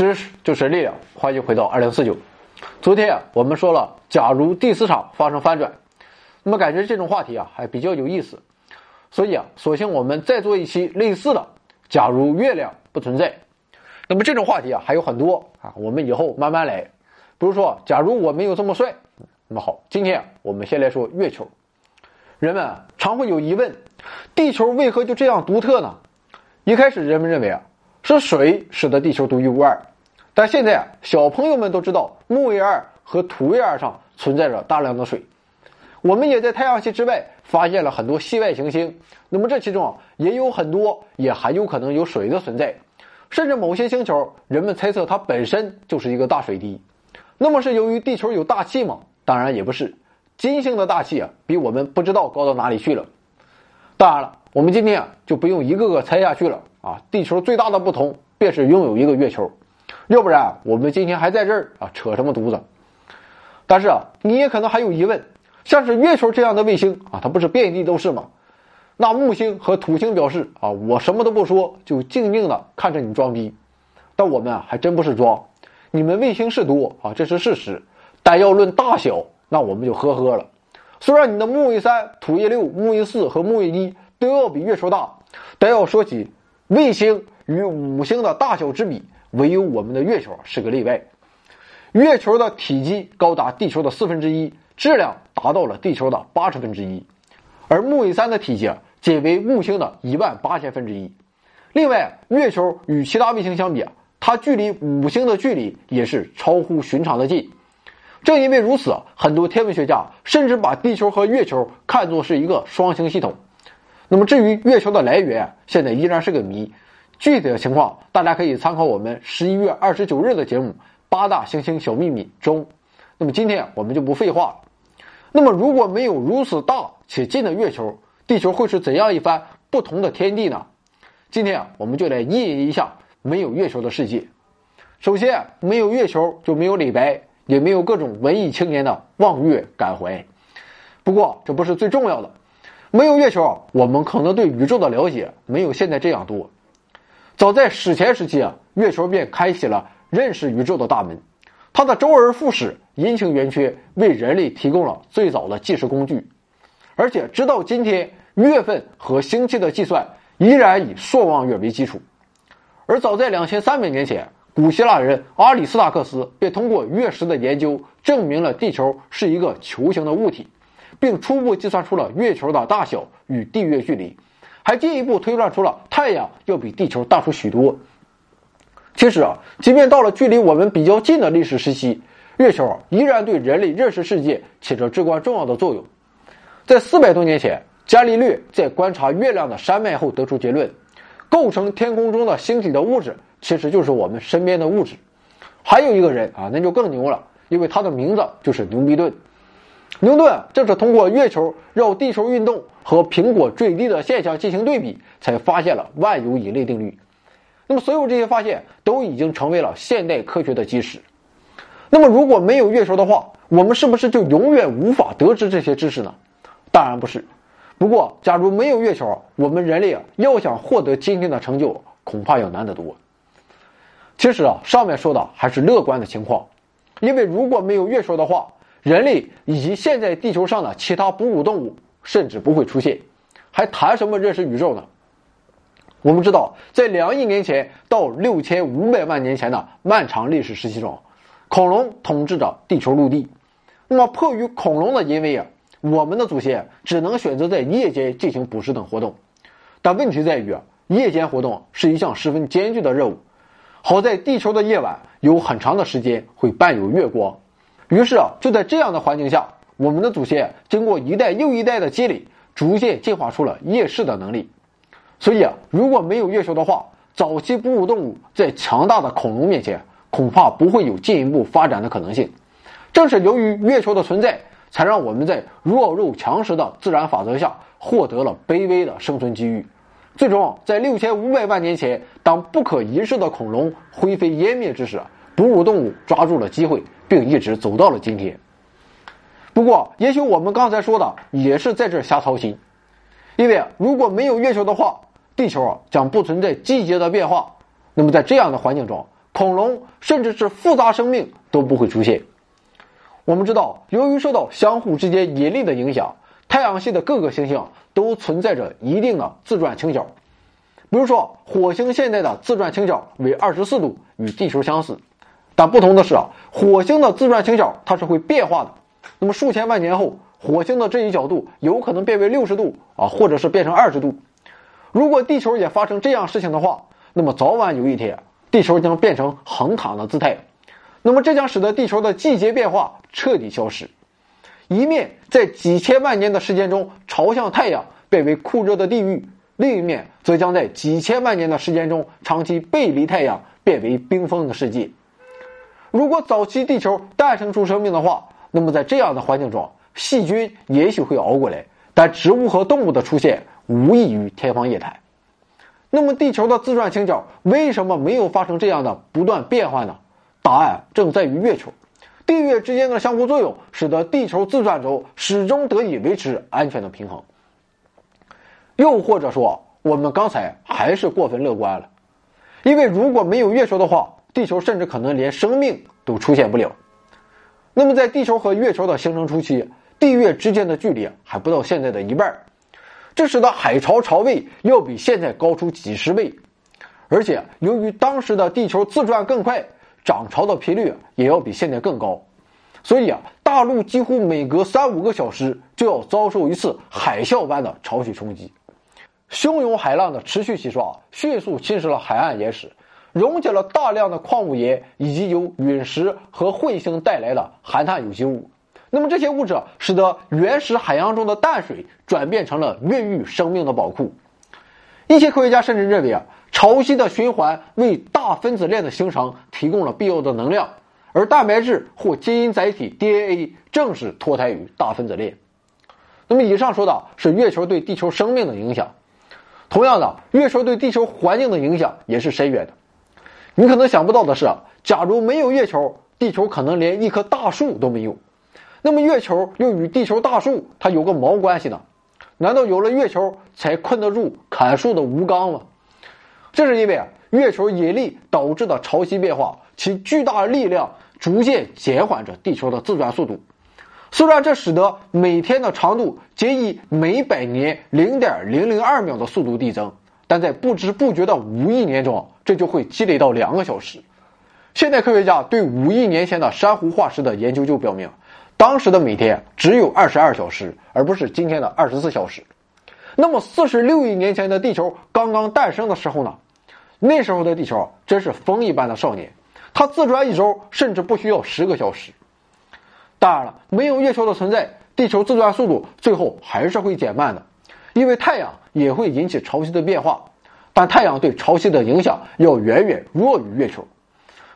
知识就是力量，欢迎回到二零四九。昨天啊，我们说了，假如第四场发生翻转，那么感觉这种话题啊还比较有意思，所以啊，索性我们再做一期类似的。假如月亮不存在，那么这种话题啊还有很多啊，我们以后慢慢来。比如说，假如我没有这么帅，那么好，今天我们先来说月球。人们常会有疑问：地球为何就这样独特呢？一开始人们认为啊。是水使得地球独一无二，但现在啊，小朋友们都知道木卫二和土卫二上存在着大量的水。我们也在太阳系之外发现了很多系外行星，那么这其中啊，也有很多也还有可能有水的存在，甚至某些星球，人们猜测它本身就是一个大水滴。那么是由于地球有大气吗？当然也不是，金星的大气啊，比我们不知道高到哪里去了。当然了，我们今天啊，就不用一个个猜下去了。啊，地球最大的不同便是拥有一个月球，要不然我们今天还在这儿啊扯什么犊子？但是啊，你也可能还有疑问，像是月球这样的卫星啊，它不是遍地都是吗？那木星和土星表示啊，我什么都不说，就静静的看着你装逼。但我们啊还真不是装，你们卫星是多啊，这是事实，但要论大小，那我们就呵呵了。虽然你的木卫三、土卫六、木卫四和木卫一都要比月球大，但要说起。卫星与五星的大小之比，唯有我们的月球是个例外。月球的体积高达地球的四分之一，质量达到了地球的八十分之一，而木卫三的体积仅为木星的一万八千分之一。另外，月球与其他卫星相比，它距离五星的距离也是超乎寻常的近。正因为如此，很多天文学家甚至把地球和月球看作是一个双星系统。那么至于月球的来源，现在依然是个谜。具体的情况，大家可以参考我们十一月二十九日的节目《八大行星小秘密》中。那么今天我们就不废话了。那么如果没有如此大且近的月球，地球会是怎样一番不同的天地呢？今天，我们就来意淫一下没有月球的世界。首先，没有月球就没有李白，也没有各种文艺青年的望月感怀。不过这不是最重要的。没有月球，我们可能对宇宙的了解没有现在这样多。早在史前时期啊，月球便开启了认识宇宙的大门。它的周而复始、阴晴圆缺，为人类提供了最早的计时工具。而且直到今天，月份和星期的计算依然以朔望月为基础。而早在两千三百年前，古希腊人阿里斯塔克斯便通过月食的研究，证明了地球是一个球形的物体。并初步计算出了月球的大小与地月距离，还进一步推断出了太阳要比地球大出许多。其实啊，即便到了距离我们比较近的历史时期，月球依然对人类认识世界起着至关重要的作用。在四百多年前，伽利略在观察月亮的山脉后得出结论：构成天空中的星体的物质其实就是我们身边的物质。还有一个人啊，那就更牛了，因为他的名字就是牛逼顿。牛顿正是通过月球绕地球运动和苹果坠地的现象进行对比，才发现了万有引力定律。那么，所有这些发现都已经成为了现代科学的基石。那么，如果没有月球的话，我们是不是就永远无法得知这些知识呢？当然不是。不过，假如没有月球，我们人类啊要想获得今天的成就，恐怕要难得多。其实啊，上面说的还是乐观的情况，因为如果没有月球的话，人类以及现在地球上的其他哺乳动物甚至不会出现，还谈什么认识宇宙呢？我们知道，在两亿年前到六千五百万年前的漫长历史时期中，恐龙统治着地球陆地。那么，迫于恐龙的淫威啊，我们的祖先只能选择在夜间进行捕食等活动。但问题在于，夜间活动是一项十分艰巨的任务。好在地球的夜晚有很长的时间会伴有月光。于是啊，就在这样的环境下，我们的祖先经过一代又一代的积累，逐渐进化出了夜视的能力。所以啊，如果没有月球的话，早期哺乳动物在强大的恐龙面前，恐怕不会有进一步发展的可能性。正是由于月球的存在，才让我们在弱肉强食的自然法则下获得了卑微的生存机遇。最终，在六千五百万年前，当不可一世的恐龙灰飞烟灭之时，哺乳动物抓住了机会。并一直走到了今天。不过，也许我们刚才说的也是在这瞎操心，因为如果没有月球的话，地球将不存在季节的变化。那么，在这样的环境中，恐龙，甚至是复杂生命都不会出现。我们知道，由于受到相互之间引力的影响，太阳系的各个行星都存在着一定的自转倾角。比如说，火星现在的自转倾角为二十四度，与地球相似。但不同的是啊，火星的自转倾角它是会变化的。那么数千万年后，火星的这一角度有可能变为六十度啊，或者是变成二十度。如果地球也发生这样事情的话，那么早晚有一天，地球将变成横躺的姿态。那么这将使得地球的季节变化彻底消失，一面在几千万年的时间中朝向太阳，变为酷热的地狱；另一面则将在几千万年的时间中长期背离太阳，变为冰封的世界。如果早期地球诞生出生命的话，那么在这样的环境中，细菌也许会熬过来，但植物和动物的出现无异于天方夜谭。那么地球的自转倾角为什么没有发生这样的不断变换呢？答案正在于月球，地月之间的相互作用，使得地球自转轴始终得以维持安全的平衡。又或者说，我们刚才还是过分乐观了，因为如果没有月球的话，地球甚至可能连生命都出现不了。那么，在地球和月球的形成初期，地月之间的距离还不到现在的一半，这使得海潮潮位要比现在高出几十倍，而且由于当时的地球自转更快。涨潮的频率也要比现在更高，所以啊，大陆几乎每隔三五个小时就要遭受一次海啸般的潮汐冲击，汹涌海浪的持续洗刷迅速侵蚀了海岸岩石，溶解了大量的矿物盐以及由陨石和彗星带来的含碳有机物。那么这些物质使得原始海洋中的淡水转变成了孕育生命的宝库。一些科学家甚至认为啊。潮汐的循环为大分子链的形成提供了必要的能量，而蛋白质或基因载体 DNA 正是脱胎于大分子链。那么，以上说的是月球对地球生命的影响。同样的，月球对地球环境的影响也是深远的。你可能想不到的是，假如没有月球，地球可能连一棵大树都没有。那么，月球又与地球大树它有个毛关系呢？难道有了月球才困得住砍树的吴刚吗？这是因为啊，月球引力导致的潮汐变化，其巨大力量逐渐减缓着地球的自转速度。虽然这使得每天的长度仅以每百年零点零零二秒的速度递增，但在不知不觉的五亿年中，这就会积累到两个小时。现代科学家对五亿年前的珊瑚化石的研究就表明，当时的每天只有二十二小时，而不是今天的二十四小时。那么，四十六亿年前的地球刚刚诞生的时候呢？那时候的地球真是风一般的少年，它自转一周甚至不需要十个小时。当然了，没有月球的存在，地球自转速度最后还是会减慢的，因为太阳也会引起潮汐的变化，但太阳对潮汐的影响要远远弱于月球。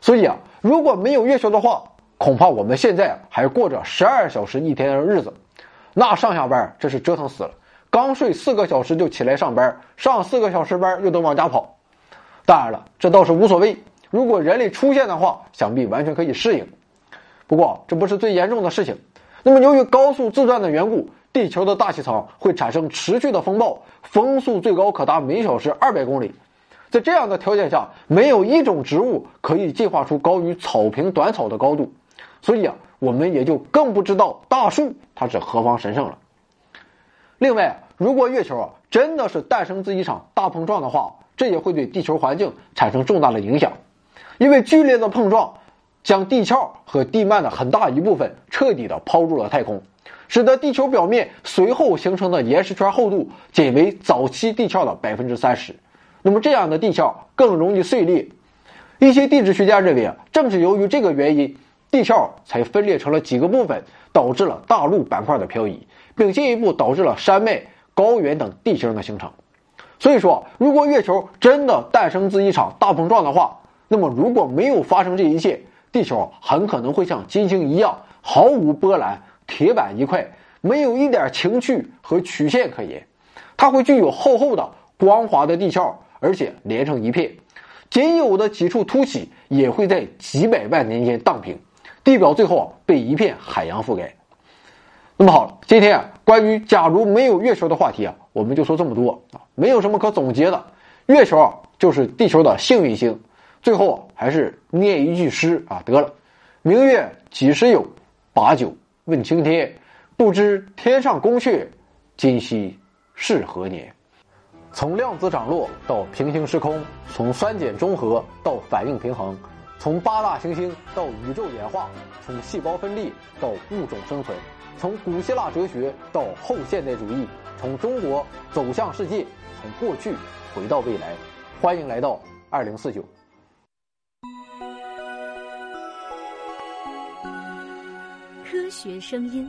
所以啊，如果没有月球的话，恐怕我们现在还过着十二小时一天的日子，那上下班真是折腾死了。刚睡四个小时就起来上班，上四个小时班又得往家跑。当然了，这倒是无所谓。如果人类出现的话，想必完全可以适应。不过这不是最严重的事情。那么由于高速自转的缘故，地球的大气层会产生持续的风暴，风速最高可达每小时二百公里。在这样的条件下，没有一种植物可以进化出高于草坪短草的高度。所以啊，我们也就更不知道大树它是何方神圣了。另外。如果月球啊真的是诞生自一场大碰撞的话，这也会对地球环境产生重大的影响，因为剧烈的碰撞将地壳和地幔的很大一部分彻底的抛入了太空，使得地球表面随后形成的岩石圈厚度仅为早期地壳的百分之三十。那么这样的地壳更容易碎裂。一些地质学家认为啊，正是由于这个原因，地壳才分裂成了几个部分，导致了大陆板块的漂移，并进一步导致了山脉。高原等地形的形成，所以说，如果月球真的诞生自一场大碰撞的话，那么如果没有发生这一切，地球很可能会像金星一样毫无波澜，铁板一块，没有一点情趣和曲线可言。它会具有厚厚的光滑的地壳，而且连成一片，仅有的几处凸起也会在几百万年间荡平，地表最后被一片海洋覆盖。那么好了，今天啊，关于假如没有月球的话题啊，我们就说这么多啊，没有什么可总结的。月球啊，就是地球的幸运星，最后，还是念一句诗啊，得了：“明月几时有？把酒问青天。不知天上宫阙，今夕是何年？”从量子涨落到平行时空，从酸碱中和到反应平衡，从八大行星到宇宙演化，从细胞分裂到物种生存，从古希腊哲学到后现代主义，从中国走向世界，从过去回到未来。欢迎来到二零四九。学声音。